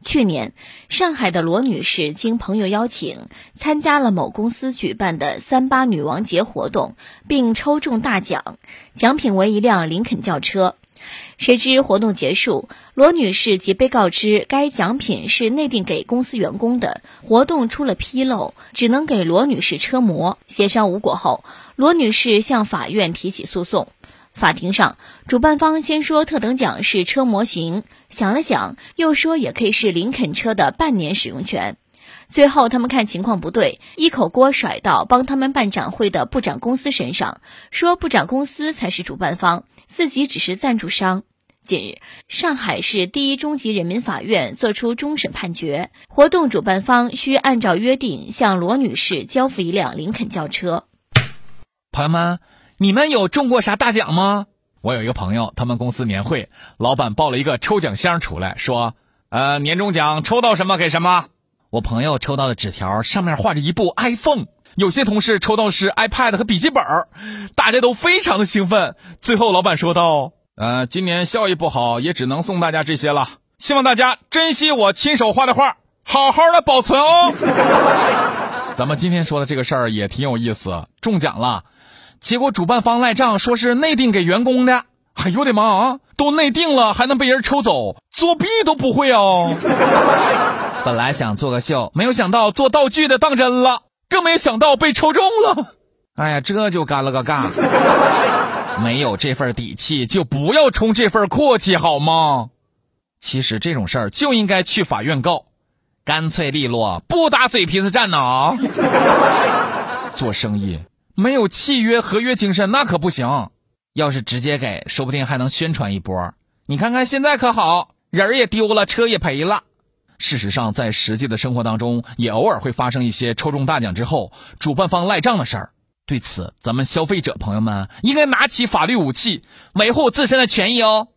去年，上海的罗女士经朋友邀请，参加了某公司举办的“三八女王节”活动，并抽中大奖，奖品为一辆林肯轿车。谁知活动结束，罗女士即被告知该奖品是内定给公司员工的，活动出了纰漏，只能给罗女士车模。协商无果后，罗女士向法院提起诉讼。法庭上，主办方先说特等奖是车模型，想了想，又说也可以是林肯车的半年使用权。最后，他们看情况不对，一口锅甩到帮他们办展会的布展公司身上，说布展公司才是主办方，自己只是赞助商。近日，上海市第一中级人民法院作出终审判决，活动主办方需按照约定向罗女士交付一辆林肯轿车。朋友们。你们有中过啥大奖吗？我有一个朋友，他们公司年会，老板抱了一个抽奖箱出来，说，呃，年终奖抽到什么给什么。我朋友抽到的纸条上面画着一部 iPhone，有些同事抽到是 iPad 和笔记本，大家都非常的兴奋。最后老板说道，呃，今年效益不好，也只能送大家这些了，希望大家珍惜我亲手画的画，好好的保存哦。咱们今天说的这个事儿也挺有意思，中奖了。结果主办方赖账，说是内定给员工的。哎呦我的妈啊！都内定了，还能被人抽走？作弊都不会哦。本来想做个秀，没有想到做道具的当真了，更没想到被抽中了。哎呀，这就干了个尬。没有这份底气，就不要充这份阔气，好吗？其实这种事儿就应该去法院告，干脆利落，不打嘴皮子战呢。做生意。没有契约合约精神那可不行，要是直接给，说不定还能宣传一波。你看看现在可好，人儿也丢了，车也赔了。事实上，在实际的生活当中，也偶尔会发生一些抽中大奖之后主办方赖账的事儿。对此，咱们消费者朋友们应该拿起法律武器，维护自身的权益哦。